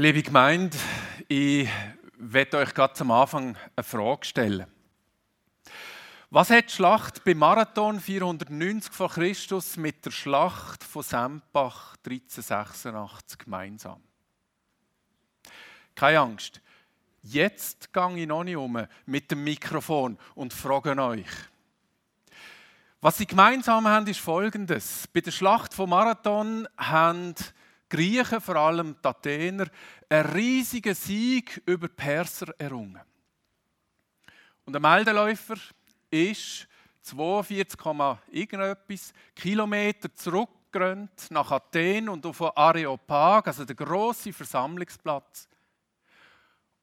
Liebe Gemeinde, ich werde euch gerade zum Anfang eine Frage stellen. Was hat die Schlacht beim Marathon 490 vor Christus mit der Schlacht von Sempach 1386 gemeinsam? Keine Angst. Jetzt gehe ich noch nicht um mit dem Mikrofon und frage euch. Was sie gemeinsam haben, ist Folgendes. Bei der Schlacht von Marathon haben Griechen, vor allem die Athener, einen riesigen Sieg über die Perser errungen. Und der Meldeläufer ist 42, irgendetwas Kilometer zurückgerannt nach Athen und auf Areopag, also der große Versammlungsplatz,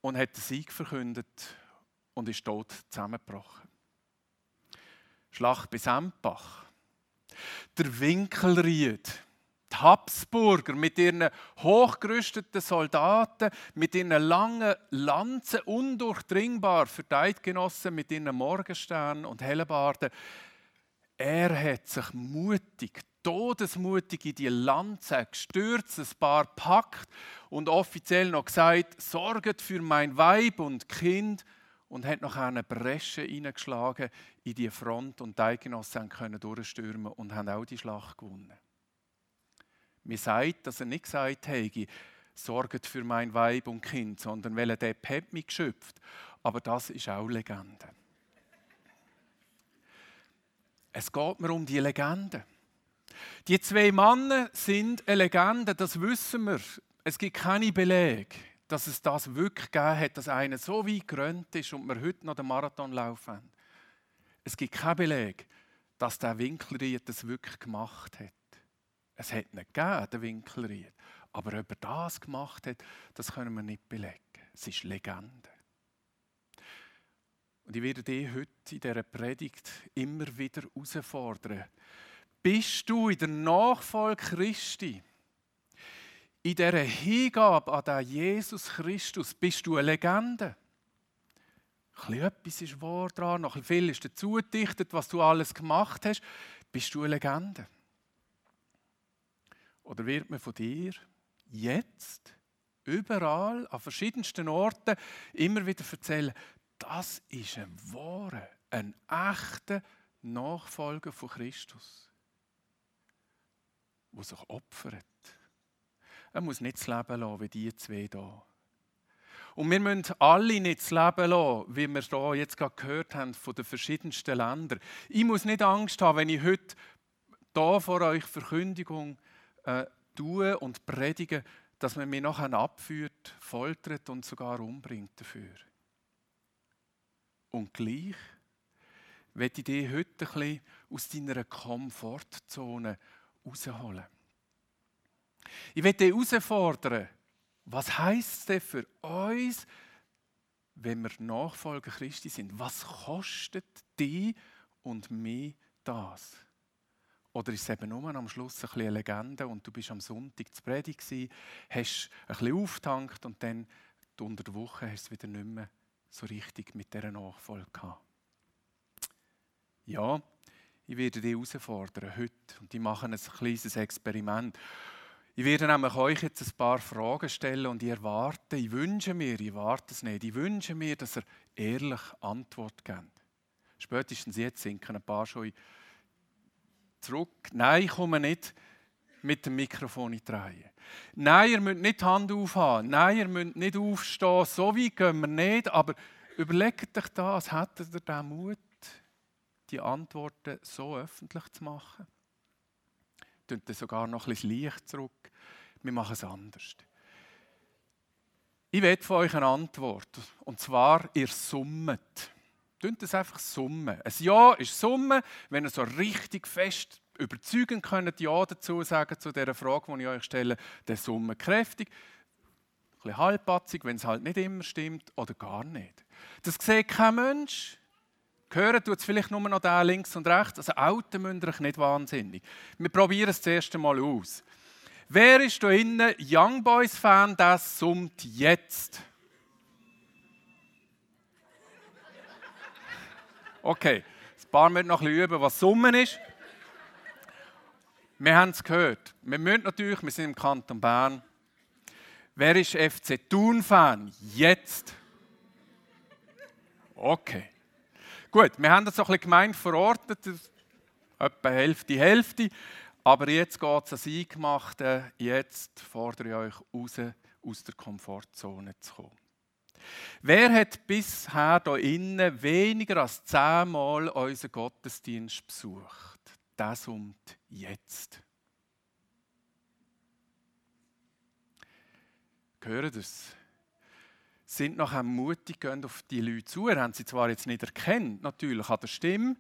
und hat den Sieg verkündet und ist tot zusammengebrochen. Schlacht bei Sempach. Der Winkelried die Habsburger mit ihren hochgerüsteten Soldaten, mit ihren langen Lanzen, undurchdringbar für die Eidgenossen mit ihren Morgensternen und Hellebarden. Er hat sich mutig, todesmutig in die Lanze gestürzt, ein paar packt und offiziell noch gesagt, sorget für mein Weib und Kind und hat noch eine Bresche hineingeschlagen in die Front und die Eidgenossen können durchstürmen und haben auch die Schlacht gewonnen. Mir sagt, dass er nicht gesagt hat, sorgt für mein Weib und Kind, sondern weil er der hat mich geschöpft. Aber das ist auch Legende. Es geht mir um die Legende. Die zwei Männer sind eine Legende, das wissen wir. Es gibt keine Belege, dass es das wirklich gegeben hat, dass einer so weit gerannt ist und wir heute noch den Marathon laufen. Es gibt keinen Beleg, dass der Winkelried das wirklich gemacht hat. Es hat nicht gegeben, den Winkelried. Aber ob er das gemacht hat, das können wir nicht belegen. Es ist Legende. Und ich werde dich heute in dieser Predigt immer wieder herausfordern. Bist du in der Nachfolge Christi, in dieser Hingabe an den Jesus Christus, bist du eine Legende? Ein etwas ist wahr dran, noch viel ist dazu gedichtet, was du alles gemacht hast. Bist du eine Legende? Oder wird man von dir jetzt überall an verschiedensten Orten immer wieder erzählen, das ist ein wahrer, ein echter Nachfolger von Christus, der sich opfert. Er muss nicht das Leben lassen wie die zwei hier. Und wir müssen alle nicht das Leben lassen, wie wir hier jetzt gerade gehört haben von den verschiedensten Ländern. Ich muss nicht Angst haben, wenn ich heute hier vor euch Verkündigung äh, tun und predigen, dass man mich nachher abführt, foltert und sogar umbringt dafür. Und gleich werde ich dich heute ein bisschen aus deiner Komfortzone rausholen. Ich werde dich herausfordern, was heisst es denn für uns, wenn wir Nachfolger Christi sind? Was kostet die und mich das? Oder ist es eben nur am Schluss ein eine Legende und du bist am Sonntag zu Predigt gewesen, hast ein bisschen aufgetankt und dann unter der Woche hast du es wieder nicht mehr so richtig mit dieser Nachfolge gehabt. Ja, ich werde dich herausfordern heute und ich mache ein kleines Experiment. Ich werde nämlich euch jetzt ein paar Fragen stellen und ich erwarte, ich wünsche mir, ich warte es nicht, ich wünsche mir, dass ihr ehrlich Antwort gebt. Spätestens jetzt sinken ein paar schon zurück. Nein, ich komme nicht mit dem Mikrofon in die Reihe. Nein, ihr müsst nicht die Hand aufhaben. Nein, ihr müsst nicht aufstehen. So weit gehen wir nicht. Aber überlegt euch das. Hättet ihr den Mut, die Antworten so öffentlich zu machen? Tönt sogar noch ein bisschen Licht zurück. Wir machen es anders. Ich will von euch eine Antwort. Und zwar, ihr summet. Tönt das einfach summen. Ein Ja ist Summe, wenn ihr so richtig fest überzeugend könnt Ja dazu sagen zu dieser Frage, die ich euch stelle, der Summe kräftig. Ein bisschen halbpatzig, wenn es halt nicht immer stimmt oder gar nicht. Das sieht kein Mensch. Hören tut es vielleicht nur noch da links und rechts. Also Auto müsst ihr nicht wahnsinnig. Wir probieren es das erste Mal aus. Wer ist da innen Young Boys Fan, das summt jetzt? Okay, ein paar müssen noch ein üben, was Summen ist. Wir haben es gehört. Wir müssen natürlich, wir sind im Kanton Bern, Wer ist FC Thun-Fan? Jetzt. Okay. Gut, wir haben das so ein bisschen gemein verordnet, etwa Hälfte, Hälfte. Aber jetzt geht es ans Eingemachte. Jetzt fordere ich euch raus, aus der Komfortzone zu kommen. Wer hat bisher hier innen weniger als zehnmal unseren Gottesdienst besucht? Das und jetzt. Hören das? Sind nachher mutig, gehen auf die Leute zu. Ihr habt sie zwar jetzt nicht erkannt, natürlich an der Stimme,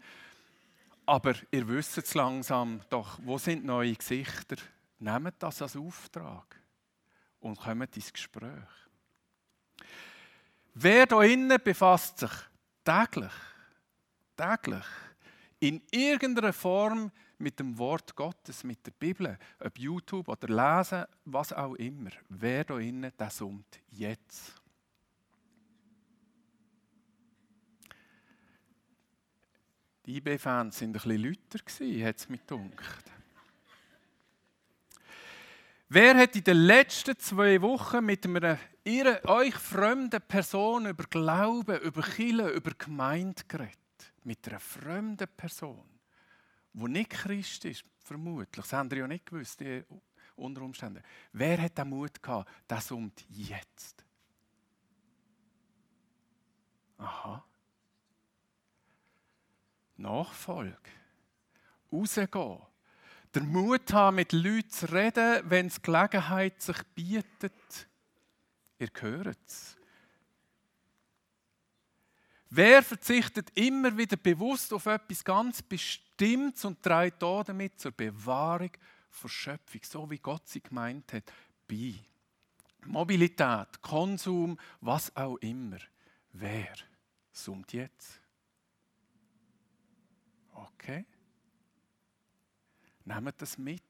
aber ihr wisst es langsam doch, wo sind neue Gesichter? Nehmt das als Auftrag und kommt ins Gespräch. Wer da innen befasst sich täglich, täglich in irgendeiner Form mit dem Wort Gottes, mit der Bibel, ob YouTube oder Lesen, was auch immer. Wer da innen, der summt jetzt. Die IB-Fans waren ein bisschen lauter, hat es mir gedacht. Wer hat in den letzten zwei Wochen mit einer ihrer, euch fremden Person über Glauben, über Kirche, über Gemeinde geredet? Mit einer fremden Person? wo nicht Christ ist, vermutlich, das haben wir ja nicht gewusst, die unter Umständen. Wer hat den Mut gehabt, das summt jetzt? Aha. Nachfolge. Rausgehen. Der Mut haben, mit Leuten zu reden, wenn es Gelegenheit sich bietet. Ihr hört es. Wer verzichtet immer wieder bewusst auf etwas ganz Bestimmtes und trägt damit zur Bewahrung der Schöpfung, so wie Gott sie gemeint hat, bei? Mobilität, Konsum, was auch immer. Wer summt jetzt? Okay. Nehmt das mit.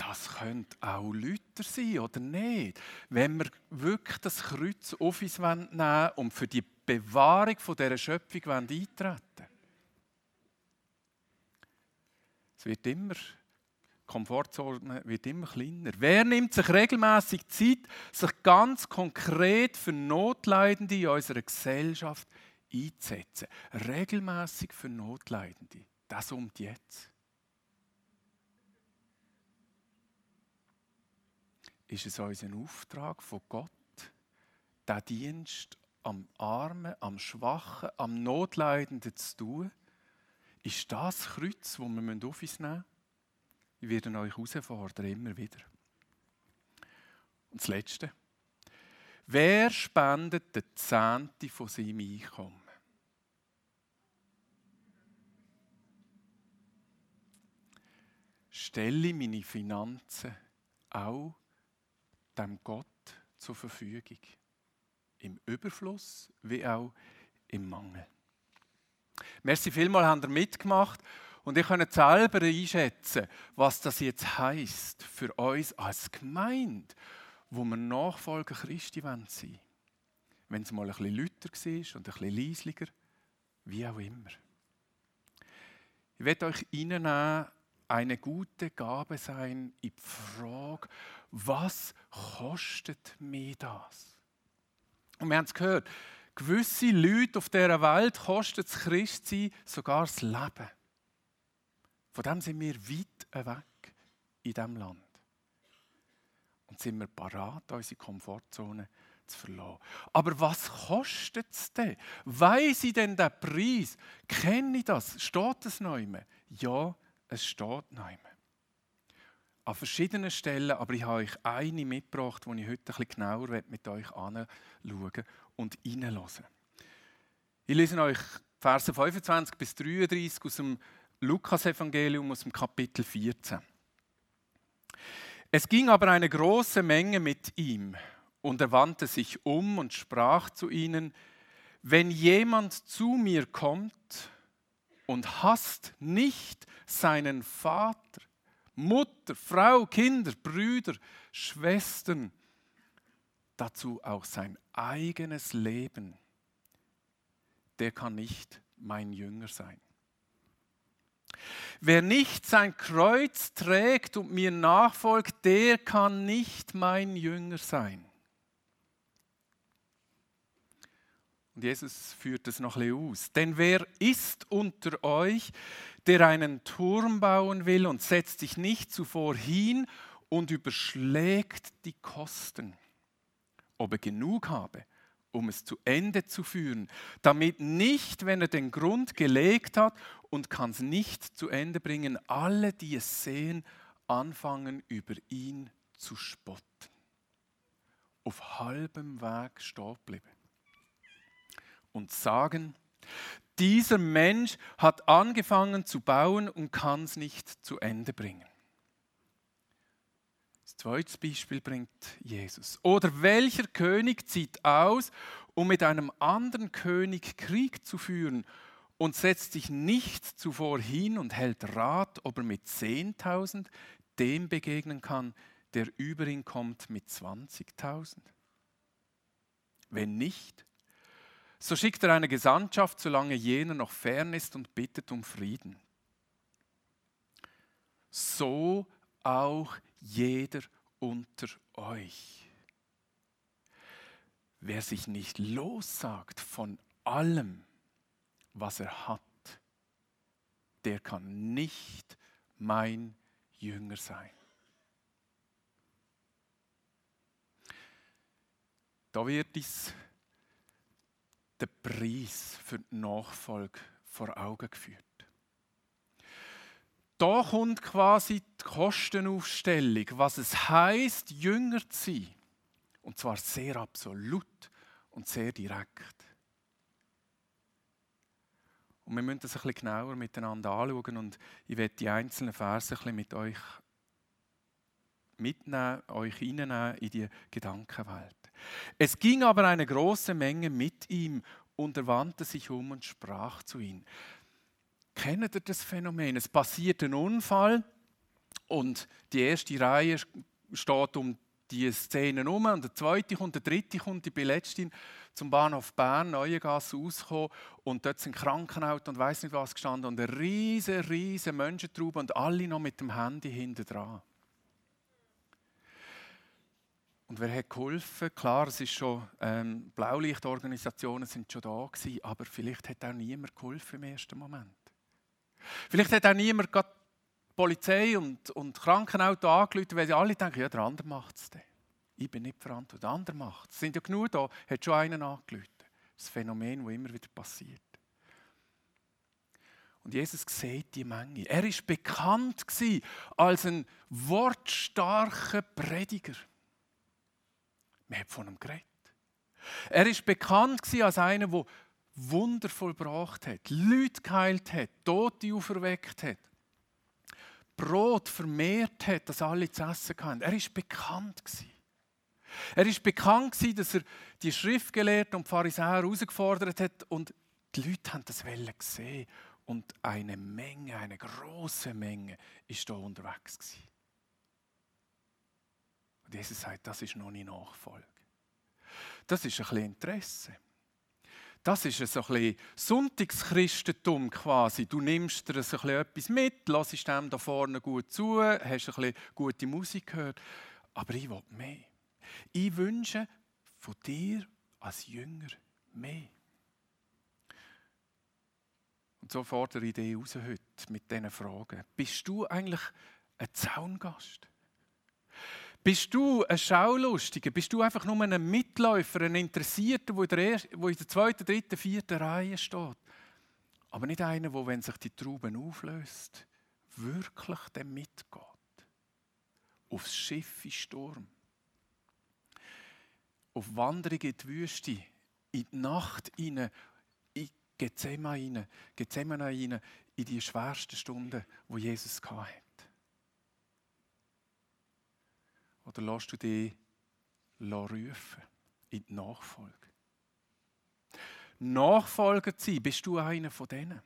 Das könnte auch Lüter sein, oder nicht? Wenn wir wirklich das Kreuz auf uns nehmen und für die Bewahrung dieser Schöpfung eintreten Es wird immer, die Komfortzone wird immer kleiner. Wer nimmt sich regelmäßig Zeit, sich ganz konkret für Notleidende in unserer Gesellschaft einzusetzen? Regelmäßig für Notleidende. Das um jetzt. Ist es unser Auftrag von Gott, diesen Dienst am Armen, am Schwachen, am Notleidenden zu tun? Ist das, das Kreuz, das wir auf uns nehmen müssen? Ich werde euch herausfordern, immer wieder. Und das Letzte. Wer spendet den Zehnte von seinem Einkommen? Stelle meine Finanzen auch dem Gott zur Verfügung. Im Überfluss wie auch im Mangel. Merci vielmal, habt ihr mitgemacht. Und ich kann selber einschätzen, was das jetzt heißt für uns als Gemeinde, wo wir Nachfolger Christi sein wollen. Wenn es mal ein bisschen lauter war und ein bisschen leislicher, wie auch immer. Ich werde euch reinnehmen, eine gute Gabe sein in die Frage, was kostet mir das? Und wir haben es gehört, gewisse Leute auf dieser Welt kostet das Christsein sogar das Leben. Von dem sind wir weit weg in diesem Land. Und sind wir parat, unsere Komfortzone zu verlassen. Aber was kostet es denn? Weiss ich denn den Preis? Kenne ich das? Steht es noch immer? Ja, es steht noch immer an verschiedenen Stellen, aber ich habe euch eine mitgebracht, die ich heute ein bisschen genauer mit euch anschauen und reinhören Ich lese euch Verse 25 bis 33 aus dem Lukas-Evangelium aus dem Kapitel 14. Es ging aber eine große Menge mit ihm, und er wandte sich um und sprach zu ihnen, wenn jemand zu mir kommt und hasst nicht seinen Vater, Mutter, Frau, Kinder, Brüder, Schwestern, dazu auch sein eigenes Leben, der kann nicht mein Jünger sein. Wer nicht sein Kreuz trägt und mir nachfolgt, der kann nicht mein Jünger sein. Und Jesus führt es noch ein aus. Denn wer ist unter euch, der einen Turm bauen will und setzt sich nicht zuvor hin und überschlägt die Kosten, ob er genug habe, um es zu Ende zu führen, damit nicht, wenn er den Grund gelegt hat und kann es nicht zu Ende bringen, alle, die es sehen, anfangen über ihn zu spotten. Auf halbem Weg stehen bleiben. Und sagen, dieser Mensch hat angefangen zu bauen und kann es nicht zu Ende bringen. Zweites Beispiel bringt Jesus. Oder welcher König zieht aus, um mit einem anderen König Krieg zu führen und setzt sich nicht zuvor hin und hält Rat, ob er mit 10.000 dem begegnen kann, der über ihn kommt mit 20.000? Wenn nicht, so schickt er eine Gesandtschaft, solange jener noch fern ist und bittet um Frieden. So auch jeder unter euch. Wer sich nicht lossagt von allem, was er hat, der kann nicht mein Jünger sein. Da wird uns der Preis für die Nachfolge vor Augen geführt da kommt quasi die Kostenaufstellung, was es heißt, Jünger zu sein. Und zwar sehr absolut und sehr direkt. Und wir müssen das ein bisschen genauer miteinander anschauen und ich werde die einzelnen Verse ein bisschen mit euch mitnehmen, euch reinnehmen in die Gedankenwelt. Es ging aber eine große Menge mit ihm und er wandte sich um und sprach zu ihm. Kennt ihr das Phänomen? Es passiert ein Unfall und die erste Reihe steht um die Szene herum und der zweite kommt, der dritte kommt. Ich bin zum Bahnhof Bern, Neuengasse, rausgekommen und dort sind Krankenauto und weiß nicht was gestanden und eine riesige, riesige Menschentraube und alle noch mit dem Handy hinten dran. Und wer hat geholfen? Klar, es ist schon, ähm, Blaulichtorganisationen sind schon da gewesen, aber vielleicht hat auch niemand geholfen im ersten Moment. Vielleicht hat auch niemand die Polizei und, und Krankenauto angerufen, weil sie alle denken, ja, der andere macht es Ich bin nicht verantwortlich, der andere macht. Es sind ja genug da, hat schon einen angerufen. Das Phänomen, das immer wieder passiert. Und Jesus sieht die Menge. Er ist bekannt als ein wortstarker Prediger. Man hat von ihm geredet. Er ist bekannt als einer, der Wunder vollbracht hat, Leute geheilt hat, Tote auferweckt hat, Brot vermehrt hat, dass alle zu essen hatten. Er ist bekannt. Er ist bekannt dass er die Schriftgelehrten und Pharisäer herausgefordert hat und die Leute haben das gesehen und eine Menge, eine große Menge ist da unterwegs gewesen. Jesus sagt, das ist noch nicht Nachfolge. Das ist ein bisschen Interesse. Das ist ein bisschen Sonntagschristentum quasi. Du nimmst dir ein etwas mit, lässt dem da vorne gut zu, hast ein bisschen gute Musik gehört. Aber ich will mehr. Ich wünsche von dir als Jünger mehr. Und so fordere ich dich raus heute mit diesen Fragen. Bist du eigentlich ein Zaungast? Bist du ein Schaulustiger? Bist du einfach nur ein Mitläufer, ein Interessierter, der in der, ersten, in der zweiten, dritten, vierten Reihe steht? Aber nicht einer, der, wenn sich die Trauben auflöst, wirklich dann mitgeht. Aufs Schiff in Sturm. Auf Wanderung in die Wüste, in die Nacht hinein, in Gethsemane hinein, in die schwersten Stunden, wo Jesus hatte. Oder lässt du dich rufen in die Nachfolge? Nachfolger zu sein, bist du einer von denen?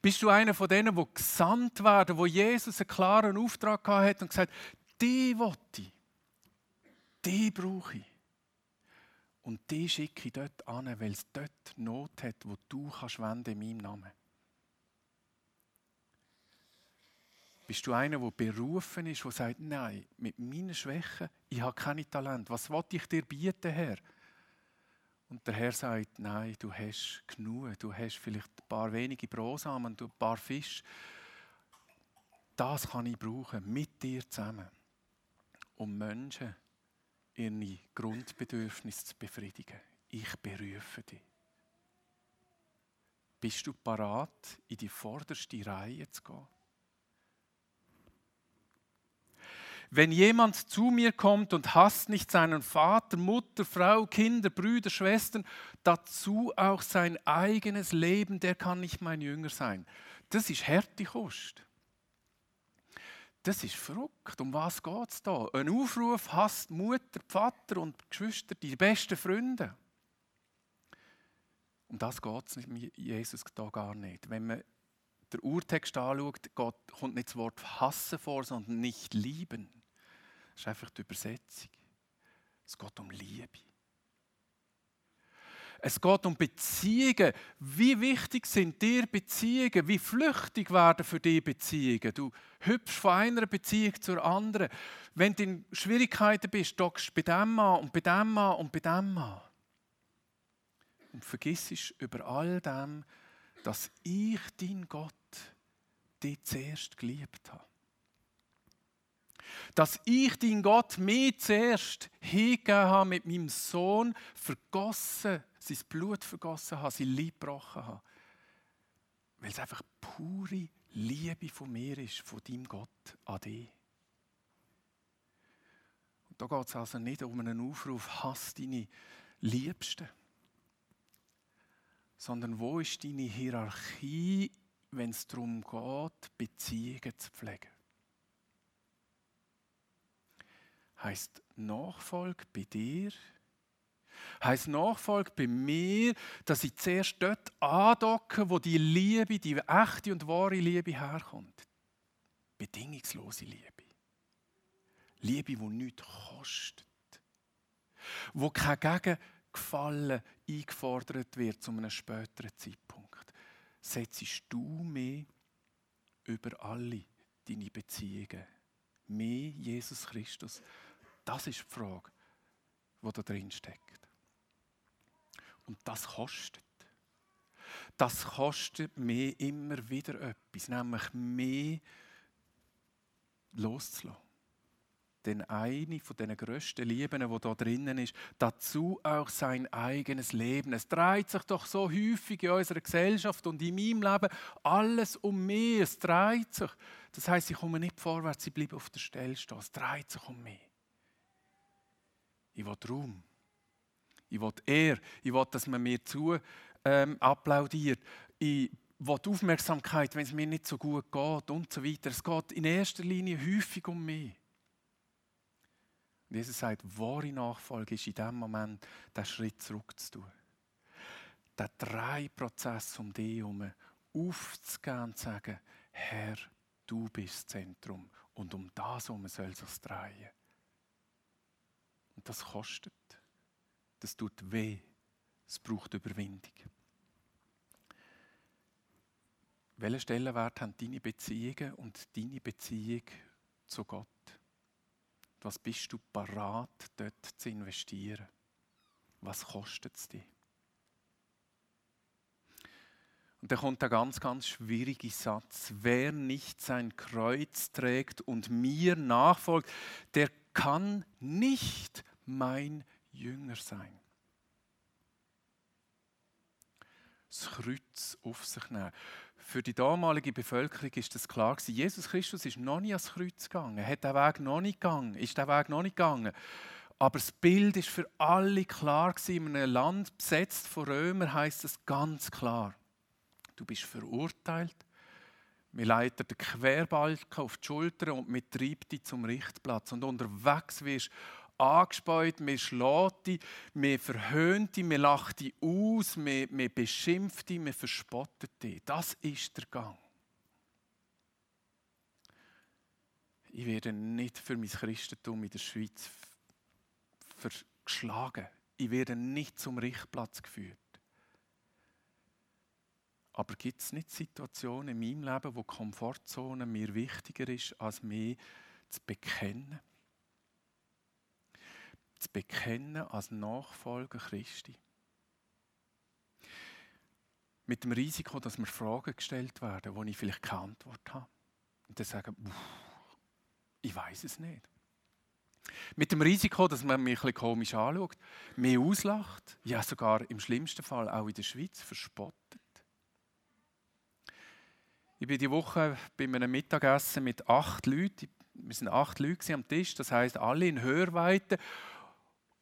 Bist du einer von denen, die gesandt werden, wo Jesus einen klaren Auftrag hat und gesagt die will ich, die brauche ich. Und die schicke ich dort an, weil es dort Not hat, wo du kannst in meinem Namen. Bist du einer, der berufen ist, der sagt, nein, mit meinen Schwächen, ich habe keine Talent. Was wollte ich dir bieten, Herr? Und der Herr sagt, nein, du hast genug. Du hast vielleicht ein paar wenige Brosamen, ein paar Fische. Das kann ich brauchen, mit dir zusammen, um Menschen ihre Grundbedürfnisse zu befriedigen. Ich berufe dich. Bist du parat, in die vorderste Reihe zu gehen? Wenn jemand zu mir kommt und hasst nicht seinen Vater, Mutter, Frau, Kinder, Brüder, Schwestern, dazu auch sein eigenes Leben, der kann nicht mein Jünger sein. Das ist harte Kost. Das ist verrückt. Um was geht es da? Ein Aufruf hasst Mutter, Vater und Geschwister, die besten Freunde. Um das geht es Jesus da gar nicht. Wenn man den Urtext anschaut, kommt nicht das Wort hassen vor, sondern nicht lieben. Das ist einfach die Übersetzung. Es geht um Liebe. Es geht um Beziehungen. Wie wichtig sind dir Beziehungen? Wie flüchtig werden für dich Beziehungen? Du hüpfst von einer Beziehung zur anderen. Wenn du in Schwierigkeiten bist, dockst du bei dem an und bei dem an und bei dem an. Und vergiss über all dem, dass ich, dein Gott, dich zuerst geliebt habe dass ich, dein Gott, mir zuerst hingegeben habe, mit meinem Sohn vergossen, sein Blut vergossen habe, sein Leib gebrochen habe. Weil es einfach pure Liebe von mir ist, von deinem Gott an dich. Und da geht es also nicht um einen Aufruf, hass deine Liebsten, sondern wo ist deine Hierarchie, wenn es darum geht, Beziehungen zu pflegen? Heißt Nachfolge bei dir, heißt Nachfolge bei mir, dass ich zuerst dort andocke, wo die Liebe, die echte und wahre Liebe herkommt. Bedingungslose Liebe. Liebe, die nichts kostet. Wo kein Gegengefallen eingefordert wird zu einem späteren Zeitpunkt. Setzt du mehr über alle deine Beziehungen. Mehr Jesus Christus das ist die Frage, die da drin steckt. Und das kostet. Das kostet mir immer wieder etwas, nämlich mehr loszulassen. Denn eine von den grössten Lieben, die da drinnen ist, dazu auch sein eigenes Leben. Es dreht sich doch so häufig in unserer Gesellschaft und in meinem Leben alles um mich. Es dreht sich. Das heißt, ich komme nicht vorwärts, ich bleibe auf der Stelle stehen. Es dreht sich um mich. Ich will Raum. Ich will Ehr. Ich will, dass man mir zu ähm, applaudiert. Ich will Aufmerksamkeit, wenn es mir nicht so gut geht und so weiter. Es geht in erster Linie häufig um mich. Und Jesus sagt, wahre Nachfolge ist in dem Moment, den Schritt zurück zu tun. Den drei Prozess um dich herum aufzugehen und zu sagen, Herr, du bist das Zentrum und um das herum soll es sich drehen. Und das kostet. Das tut weh. Es braucht Überwindung. Welchen Stellenwert haben deine Beziehungen und deine Beziehung zu Gott? Was bist du parat, dort zu investieren? Was kostet es dich? Und da kommt der ganz, ganz schwierige Satz. Wer nicht sein Kreuz trägt und mir nachfolgt, der kann nicht mein Jünger sein. Das Kreuz auf sich nehmen. Für die damalige Bevölkerung ist das klar gewesen. Jesus Christus ist noch nie ans Kreuz gegangen. Hat den Weg noch nicht gegangen. Ist den Weg noch nicht gegangen. Aber das Bild ist für alle klar gewesen. In einem Land besetzt von Römern heißt es ganz klar: Du bist verurteilt wir leiten den Querbalken auf die Schulter und wir treiben dich zum Richtplatz. Und unterwegs wirst du angespäut, wir schlagen dich, wir verhöhnen dich, wir lachen dich aus, wir, wir beschimpfen dich, wir verspotten dich. Das ist der Gang. Ich werde nicht für mein Christentum in der Schweiz verschlagen. Ich werde nicht zum Richtplatz geführt. Aber gibt es nicht Situationen in meinem Leben, wo Komfortzone mir wichtiger ist, als mich zu bekennen? Zu bekennen als Nachfolger Christi. Mit dem Risiko, dass mir Fragen gestellt werden, wo ich vielleicht keine Antwort habe. Und dann sagen, ich weiß es nicht. Mit dem Risiko, dass man mich ein komisch anschaut, mich auslacht, ja sogar im schlimmsten Fall auch in der Schweiz verspottet. Ich bin die Woche bei einem Mittagessen mit acht Leuten. Wir sind acht Leute am Tisch, das heißt alle in Hörweite.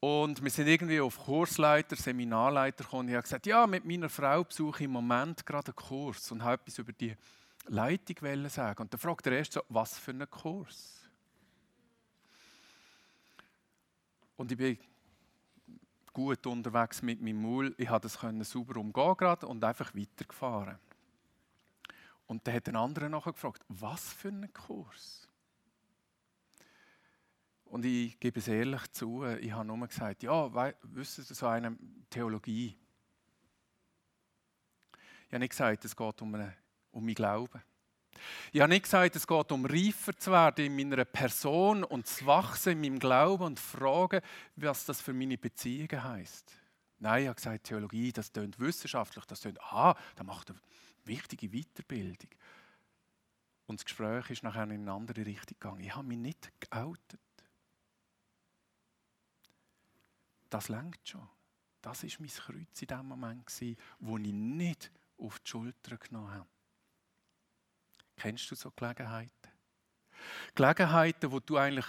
Und wir sind irgendwie auf Kursleiter, Seminarleiter gekommen. Ich habe gesagt, ja, mit meiner Frau besuche ich im Moment gerade einen Kurs und habe etwas über die Leitung sagen. Und dann fragt er erst so, was für einen Kurs? Und ich bin gut unterwegs mit meinem Maul. Ich konnte das sauber umgehen gerade und einfach weitergefahren. Und dann hat ein anderer nachher gefragt, was für einen Kurs? Und ich gebe es ehrlich zu, ich habe nur gesagt, ja, wissen Sie, so eine Theologie. Ich habe nicht gesagt, es geht um, eine, um mein Glauben. Ich habe nicht gesagt, es geht um reifer zu werden in meiner Person und zu wachsen in meinem Glauben und fragen, was das für meine Beziehungen heißt. Nein, ich habe gesagt, Theologie, das tönt wissenschaftlich, das tönt, aha, da macht eine wichtige Weiterbildung. Und das Gespräch ist nachher in eine andere Richtung gegangen. Ich habe mich nicht geoutet. Das lenkt schon. Das ist mein Kreuz in dem Moment, wo ich nicht auf die Schulter genommen habe. Kennst du so Gelegenheiten? Gelegenheiten, wo du eigentlich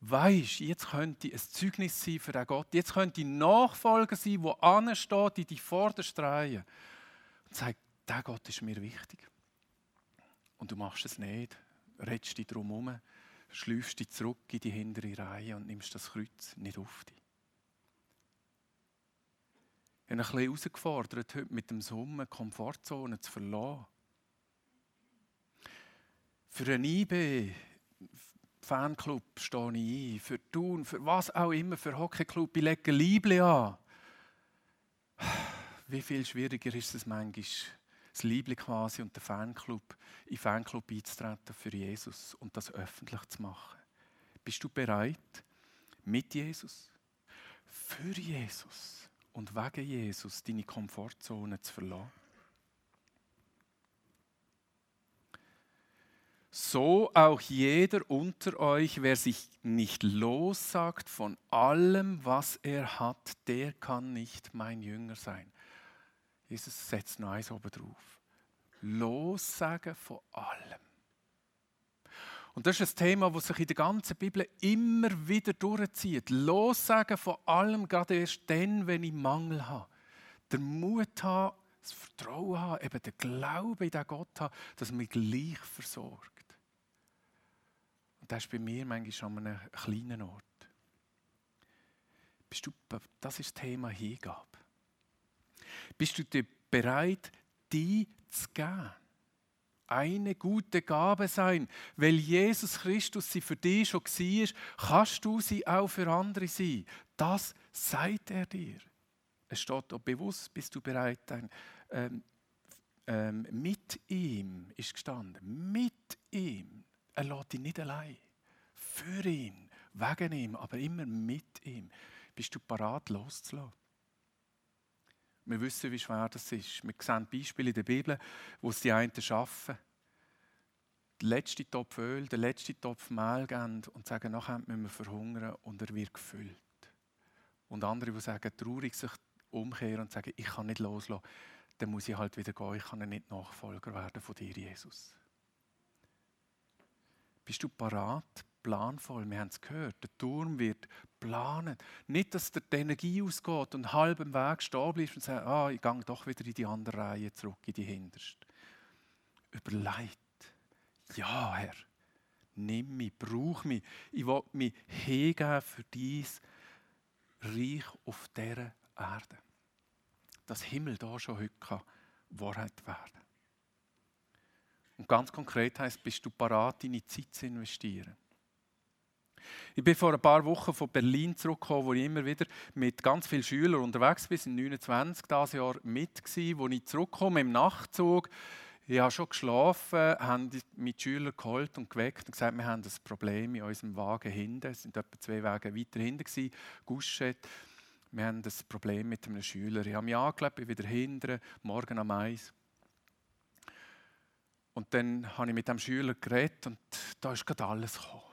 weißt, jetzt könnte ein Zeugnis sein für den Gott, jetzt könnte ein Nachfolger sein, der ansteht in die vorderste Reihe und sagt, der Gott ist mir wichtig. Und du machst es nicht, redest dich drum herum, schläufst dich zurück in die hintere Reihe und nimmst das Kreuz nicht auf dich. Ich habe ein bisschen herausgefordert, heute mit dem Sommer Komfortzone zu verlassen für einen IB Fanclub stehe ich ein, für Thun, für was auch immer, für Hockeyclub, ich lege Liebling an. Wie viel schwieriger ist es manchmal, das Liebling quasi und den Fanclub, in den Fanclub einzutreten für Jesus und das öffentlich zu machen. Bist du bereit, mit Jesus, für Jesus und wegen Jesus deine Komfortzone zu verlassen? so auch jeder unter euch, wer sich nicht lossagt von allem, was er hat, der kann nicht mein Jünger sein. Jesus setzt noch eins oben drauf. Lossagen von allem. Und das ist ein Thema, das sich in der ganzen Bibel immer wieder durchzieht. Lossagen von allem, gerade erst dann, wenn ich Mangel habe. Der Mut habe, das Vertrauen habe, eben der Glaube in den Gott habe, dass er mich gleich versorgt. Und das ist bei mir manchmal an einem kleinen Ort. Bist du, das ist das Thema Hingabe. Bist du dir bereit, die zu geben? Eine gute Gabe sein, weil Jesus Christus sie für dich schon war, kannst du sie auch für andere sein. Das sagt er dir. Es steht auch bewusst, bist du bereit, dein, ähm, ähm, mit ihm ist gestanden, mit ihm. Er lässt dich nicht allein. Für ihn, wegen ihm, aber immer mit ihm. Bist du parat loszulassen? Wir wissen, wie schwer das ist. Wir sehen Beispiele in der Bibel, wo es die einen schaffen, den letzten Topf Öl, den letzten Topf Mehl geben und sagen, nachher müssen wir verhungern und er wird gefüllt. Und andere, die sagen, traurig sich umkehren und sagen, ich kann nicht loslassen, dann muss ich halt wieder gehen, ich kann nicht Nachfolger werden von dir, Jesus. Bist du parat, planvoll? Wir haben es gehört, der Turm wird planen. Nicht, dass dir die Energie ausgeht und halb im Weg stehen bleibst und sagst, ah, ich gehe doch wieder in die andere Reihe zurück, in die hinterste. Überlegt. Ja, Herr, nimm mich, brauch mich. Ich will mich hingeben für dies Reich auf dieser Erde. Das Himmel da schon heute kann Wahrheit werden. Und ganz konkret heißt, bist du parat, deine Zeit zu investieren? Ich bin vor ein paar Wochen von Berlin zurückgekommen, wo ich immer wieder mit ganz vielen Schülern unterwegs bin. Waren 29 dieses Jahr mit, gewesen, wo ich zurückkomme im Nachtzug. Ich habe schon geschlafen, haben mit Schülern geholt und geweckt und gesagt, wir haben ein Problem in unserem Wagen hinten. Es sind etwa zwei Wagen weiter hinten, Guschet. Wir haben ein Problem mit einem Schüler. Ich habe mich angelebt, bin wieder hinten, morgen am Eis. Und dann habe ich mit dem Schüler geredet und da ist gerade alles gekommen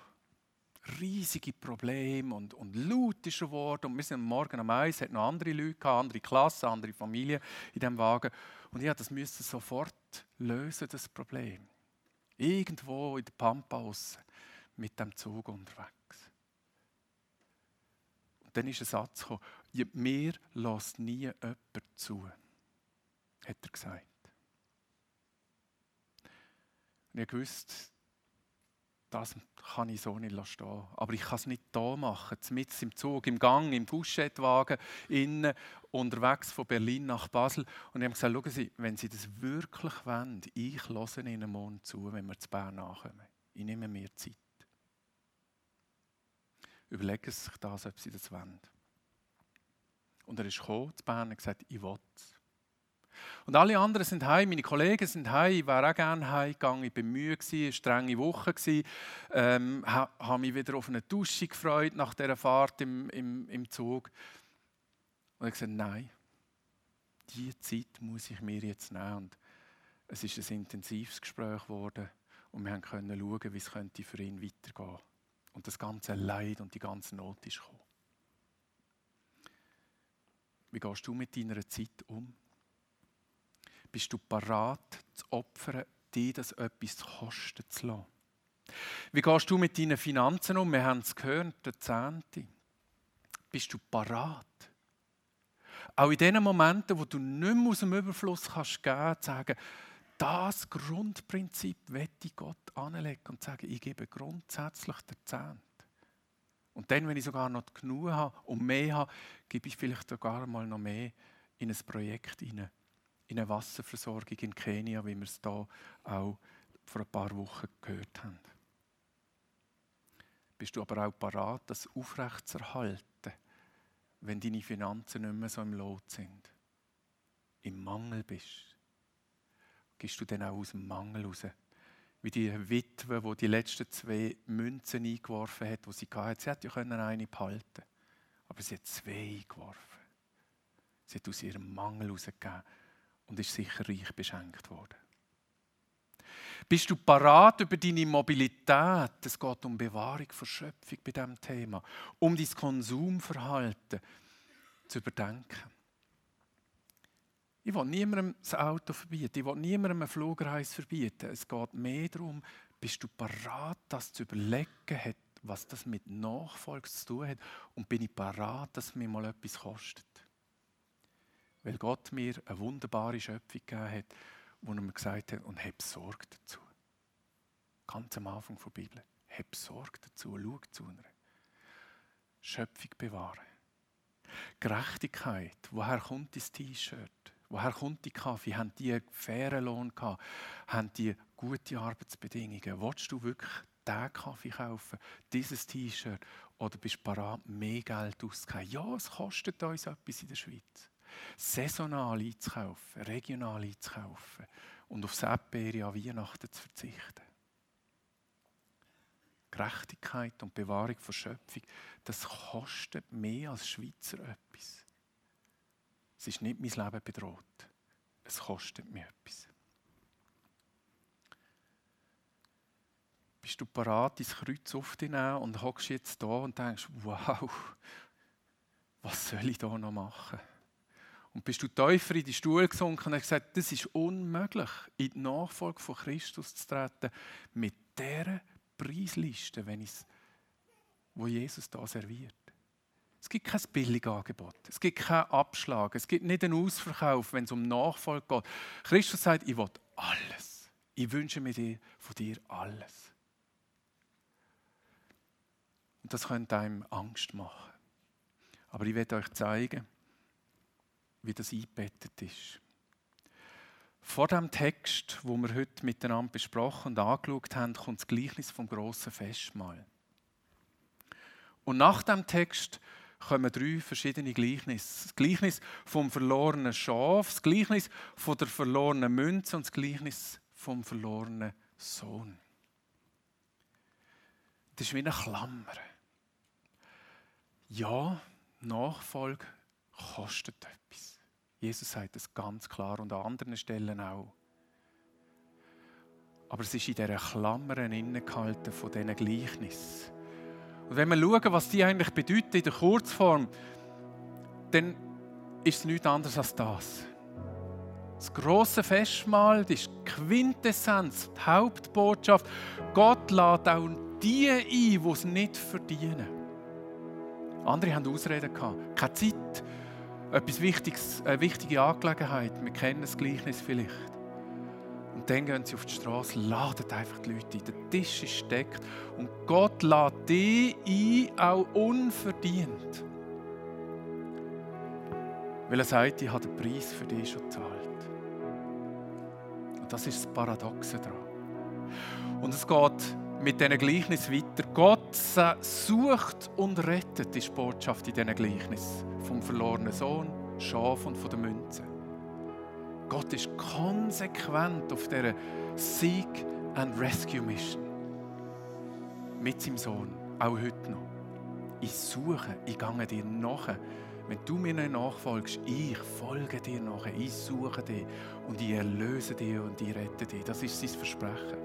riesige Probleme und, und laut ist geworden. Und wir sind am Morgen am Eis, es hat noch andere Leute gehabt, andere Klassen, andere Familien in diesem Wagen. Und ich das müsste sofort lösen, das Problem. Irgendwo in der Pampa raus, mit dem Zug unterwegs. Und dann ist ein Satz gekommen, mir lässt nie jemand zu, hat er gesagt. Und ich wusste, das kann ich so nicht stehen. Aber ich kann es nicht hier machen, mit im Zug, im Gang, im Guschettwagen, innen, unterwegs von Berlin nach Basel. Und ich habe gesagt, schauen Sie, wenn Sie das wirklich wollen, ich höre Ihnen morgen zu, wenn wir zu Bern nachkommen. Ich nehme mir Zeit. Überlegen Sie sich das, ob Sie das wollen. Und er ist gekommen zu Bern und gesagt, ich will es. Und alle anderen sind heim, meine Kollegen sind heim, ich wäre auch gerne heimgegangen, ich war müde, es war eine strenge Woche, ähm, habe mich wieder auf eine Dusche gefreut nach dieser Fahrt im, im, im Zug. Und ich gesagt, nein, diese Zeit muss ich mir jetzt nehmen. Und es ist ein intensives Gespräch geworden und wir können schauen, wie es könnte für ihn weitergehen Und das ganze Leid und die ganze Not ist gekommen. Wie gehst du mit deiner Zeit um? Bist du parat zu opfern, dir das etwas kosten zu lassen? Wie gehst du mit deinen Finanzen um? Wir haben es gehört, der Zehnte. Bist du parat? Auch in den Momenten, wo du nicht mehr aus dem Überfluss kannst geben, zu sagen, das Grundprinzip wette ich Gott anlegen und sagen, ich gebe grundsätzlich den Zehnt. Und dann, wenn ich sogar noch genug habe und mehr habe, gebe ich vielleicht sogar mal noch mehr in ein Projekt hinein in eine Wasserversorgung in Kenia, wie wir es hier auch vor ein paar Wochen gehört haben. Bist du aber auch parat, das aufrechtzuerhalten, wenn deine Finanzen nicht mehr so im Lot sind? Im Mangel bist? Gehst du dann auch aus dem Mangel raus? Wie die Witwe, die die letzten zwei Münzen eingeworfen hat, die sie hatte. Sie hätte ja eine behalten aber sie hat zwei eingeworfen. Sie hat aus ihrem Mangel herausgegeben und ist sicher reich beschenkt worden. Bist du parat über deine Mobilität? Es geht um Bewahrung von Schöpfung bei diesem Thema, um dein Konsumverhalten zu überdenken. Ich will niemandem das Auto verbieten, ich will niemandem eine Flugreise verbieten. Es geht mehr darum, bist du parat, das zu überlegen, was das mit Nachfolge zu tun hat und bin ich parat, dass mir mal etwas kostet. Weil Gott mir eine wunderbare Schöpfung gegeben hat, wo er mir gesagt hat, und hab Sorge dazu. Ganz am Anfang der Bibel. Hab Sorge dazu, schau zu einer. Schöpfung bewahren. Gerechtigkeit. Woher kommt das T-Shirt? Woher kommt die Kaffee? Haben die einen fairen Lohn gehabt? Haben die gute Arbeitsbedingungen? Wolltest du wirklich diesen Kaffee kaufen, dieses T-Shirt? Oder bist du bereit, mehr Geld auszugeben? Ja, es kostet uns etwas in der Schweiz saisonal einzukaufen, regional einzukaufen und auf Erdbeere an Weihnachten zu verzichten. Gerechtigkeit und Bewahrung von Schöpfung, das kostet mehr als Schweizer etwas. Es ist nicht mein Leben bedroht. Es kostet mir etwas. Bist du bereit, dein Kreuz aufzunehmen und hockst jetzt da und denkst, wow, was soll ich da noch machen? Und bist du tiefer in die Stuhl gesunken und hast gesagt, das ist unmöglich, in die Nachfolge von Christus zu treten, mit dieser Preisliste, wenn ich wo Jesus da serviert. Es gibt kein Billigangebot, es gibt keinen Abschlag, es gibt nicht einen Ausverkauf, wenn es um Nachfolge geht. Christus sagt, ich will alles. Ich wünsche mir dir, von dir alles. Und das könnte einem Angst machen. Aber ich werde euch zeigen, wie das eingebettet ist. Vor dem Text, wo wir heute miteinander besprochen und angeschaut haben, kommt das Gleichnis vom grossen Festmahl. Und nach dem Text kommen drei verschiedene Gleichnisse. Das Gleichnis vom verlorenen Schaf, das Gleichnis von der verlorenen Münze und das Gleichnis vom verlorenen Sohn. Das ist wie eine Klammer. Ja, Nachfolge kostet etwas. Jesus sagt das ganz klar und an anderen Stellen auch. Aber es ist in dieser Klammer innegehalten von diesen Gleichnissen. Und wenn wir schauen, was die eigentlich bedeuten in der Kurzform, dann ist es nichts anderes als das. Das große Festmahl, das ist die Quintessenz, die Hauptbotschaft. Gott lädt auch die ein, die es nicht verdienen. Andere haben Ausreden gehabt. Keine Zeit, etwas Wichtiges, eine wichtige Angelegenheit. Wir kennen das Gleichnis vielleicht. Und dann gehen sie auf die Straße, laden einfach die Leute ein. Der Tisch ist steckt und Gott lädt die ein, auch unverdient. Weil er sagt, ich habe den Preis für dich schon gezahlt. Und das ist das Paradoxe daran. Und es geht mit diesen Gleichnis weiter. Gott sucht und rettet, ist die Botschaft in diesen Gleichnis. Vom verlorenen Sohn, Schaf und von der Münze. Gott ist konsequent auf dieser Seek and Rescue Mission. Mit seinem Sohn, auch heute noch. Ich suche, ich gehe dir nach. Wenn du mir nicht nachfolgst, ich folge dir nach. Ich suche dich und ich erlöse dich und ich rette dich. Das ist sein Versprechen.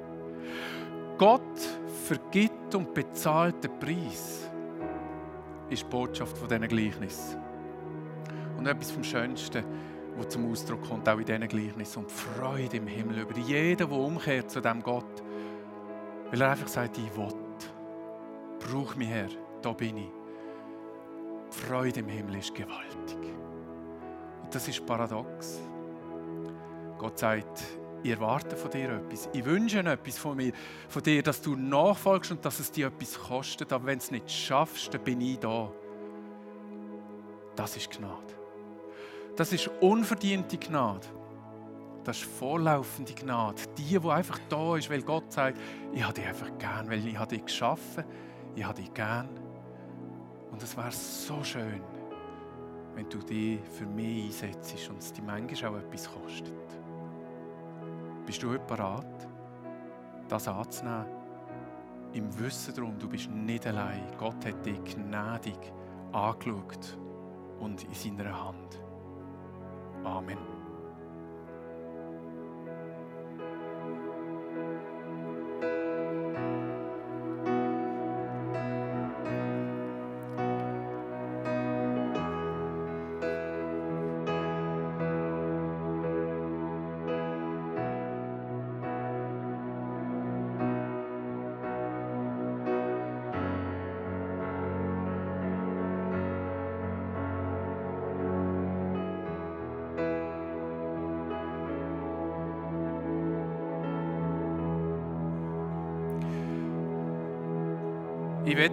Gott vergibt und bezahlt den Preis, ist die Botschaft von diesen Gleichnis. Und etwas vom Schönsten, wo zum Ausdruck kommt, auch in diesen Gleichnissen. Und Freude im Himmel über jeden, der umkehrt zu dem Gott. Weil er einfach sagt, ich will. Brauch mich her, da bin ich. Die Freude im Himmel ist gewaltig. Und das ist paradox. Gott sagt, ich erwarte von dir etwas. Ich wünsche etwas von, mir, von dir, dass du nachfolgst und dass es dir etwas kostet. Aber wenn du es nicht schaffst, dann bin ich da. Das ist Gnade. Das ist unverdiente Gnade. Das ist vorlaufende Gnade. Die, die einfach da ist, weil Gott sagt, ich habe dich einfach gern, weil ich habe dich geschaffen, ich habe dich gern. Und es wäre so schön, wenn du dich für mich einsetzt und es dir manchmal auch etwas kostet. Bist du heute bereit, das anzunehmen? Im Wissen darum, du bist nicht allein. Gott hat dich gnädig angeschaut und in seiner Hand. Amen.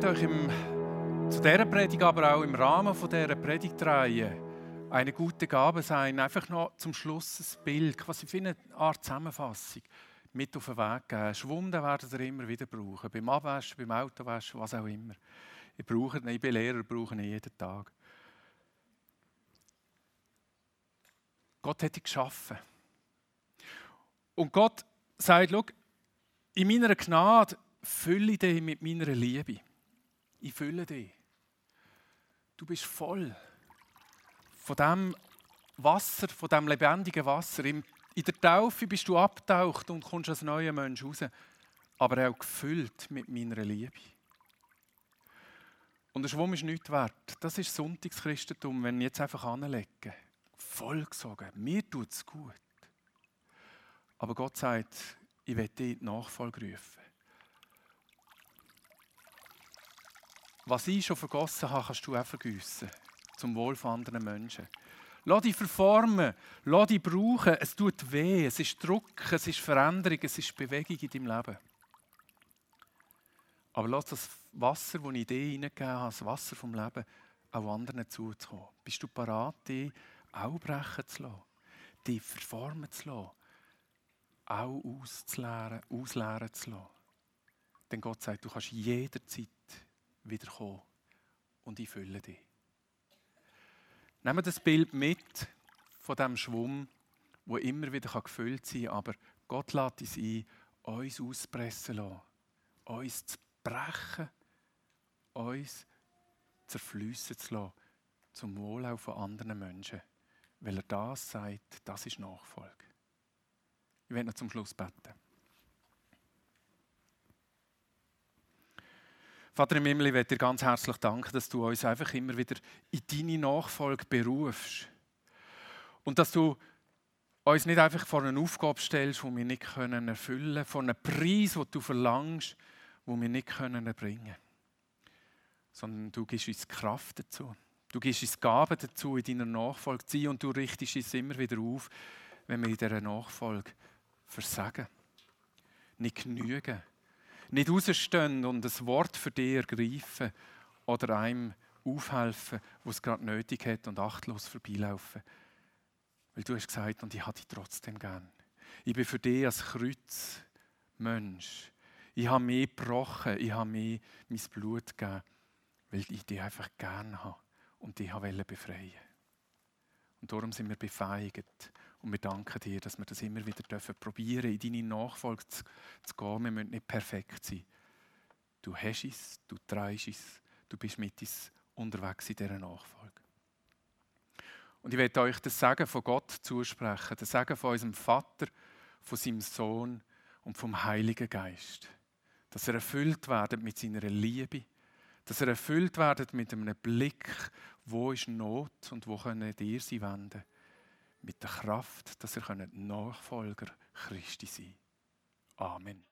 Ich werde euch im, zu dieser Predigt, aber auch im Rahmen von dieser Predigtreihe eine gute Gabe sein, einfach noch zum Schluss ein Bild, quasi wie eine Art Zusammenfassung mit auf den Weg geben. Schwumm, den werdet ihr immer wieder brauchen. Beim Abwaschen, beim Autowaschen, was auch immer. Ich, brauche, ich bin Lehrer, brauche ihn jeden Tag. Gott hat dich geschaffen. Und Gott sagt, schau, in meiner Gnade fülle dich mit meiner Liebe. Ich fülle dich. Du bist voll von dem Wasser, von dem lebendigen Wasser. In der Taufe bist du abtaucht und kommst als neuer Mensch raus, aber auch gefüllt mit meiner Liebe. Und der Schwumm ist nichts wert. Das ist Sonntagschristentum, wenn ich jetzt einfach anlege. Vollgesogen. Mir tut es gut. Aber Gott sagt, ich werde dich in die rufen. Was ich schon vergossen habe, kannst du auch vergüssen. Zum Wohl von anderen Menschen. Lass dich verformen, lass dich brauchen. Es tut weh, es ist Druck, es ist Veränderung, es ist Bewegung in deinem Leben. Aber lass das Wasser, das ich dir hineingegeben habe, das Wasser vom Leben, auch anderen zuzukommen. Bist du bereit, dich auch brechen zu lassen, dich verformen zu lassen, auch auszuleeren, ausleeren zu lassen? Denn Gott sagt, du kannst jederzeit wiederkommen und ich fülle dich. Nehmen das Bild mit von dem Schwumm, wo immer wieder gefüllt sein kann, aber Gott lädt uns ein, uns auspressen lassen, uns zu brechen, uns zerfließen zu lassen, zum Wohl von anderen Menschen. Weil er das sagt, das ist Nachfolge. Ich werde noch zum Schluss beten. Vater im Himmel, ich möchte dir ganz herzlich danken, dass du uns einfach immer wieder in deine Nachfolge berufst. Und dass du uns nicht einfach vor eine Aufgabe stellst, die wir nicht erfüllen können, vor einen Preis, den du verlangst, den wir nicht erbringen können. Sondern du gibst uns Kraft dazu. Du gibst uns Gaben dazu, in deiner Nachfolge zu sein und du richtest uns immer wieder auf, wenn wir in dieser Nachfolge versagen. Nicht genügen nicht rausstehen und ein Wort für dich ergreifen oder einem aufhelfen, wo es gerade nötig hat und achtlos vorbeilaufen. Weil du hast gesagt, und ich habe dich trotzdem gern. Ich bin für dich als Kreuz Mensch. Ich habe mich gebrochen, ich habe mir mein Blut gegeben, weil ich dich einfach gern habe und dich befreien Und darum sind wir befeigt und wir danken dir, dass wir das immer wieder dürfen probieren, in deine Nachfolge zu, zu gehen. Wir müssen nicht perfekt sein. Du hast es, du trägst es, du bist mit uns unterwegs in dieser Nachfolge. Und ich werde euch das Sagen von Gott zusprechen, das Sagen von unserem Vater, von seinem Sohn und vom Heiligen Geist. Dass er erfüllt wird mit seiner Liebe, dass er erfüllt wird mit einem Blick, wo ist Not und wo können dir sie wenden mit der Kraft, dass ihr Nachfolger Christi sein Amen.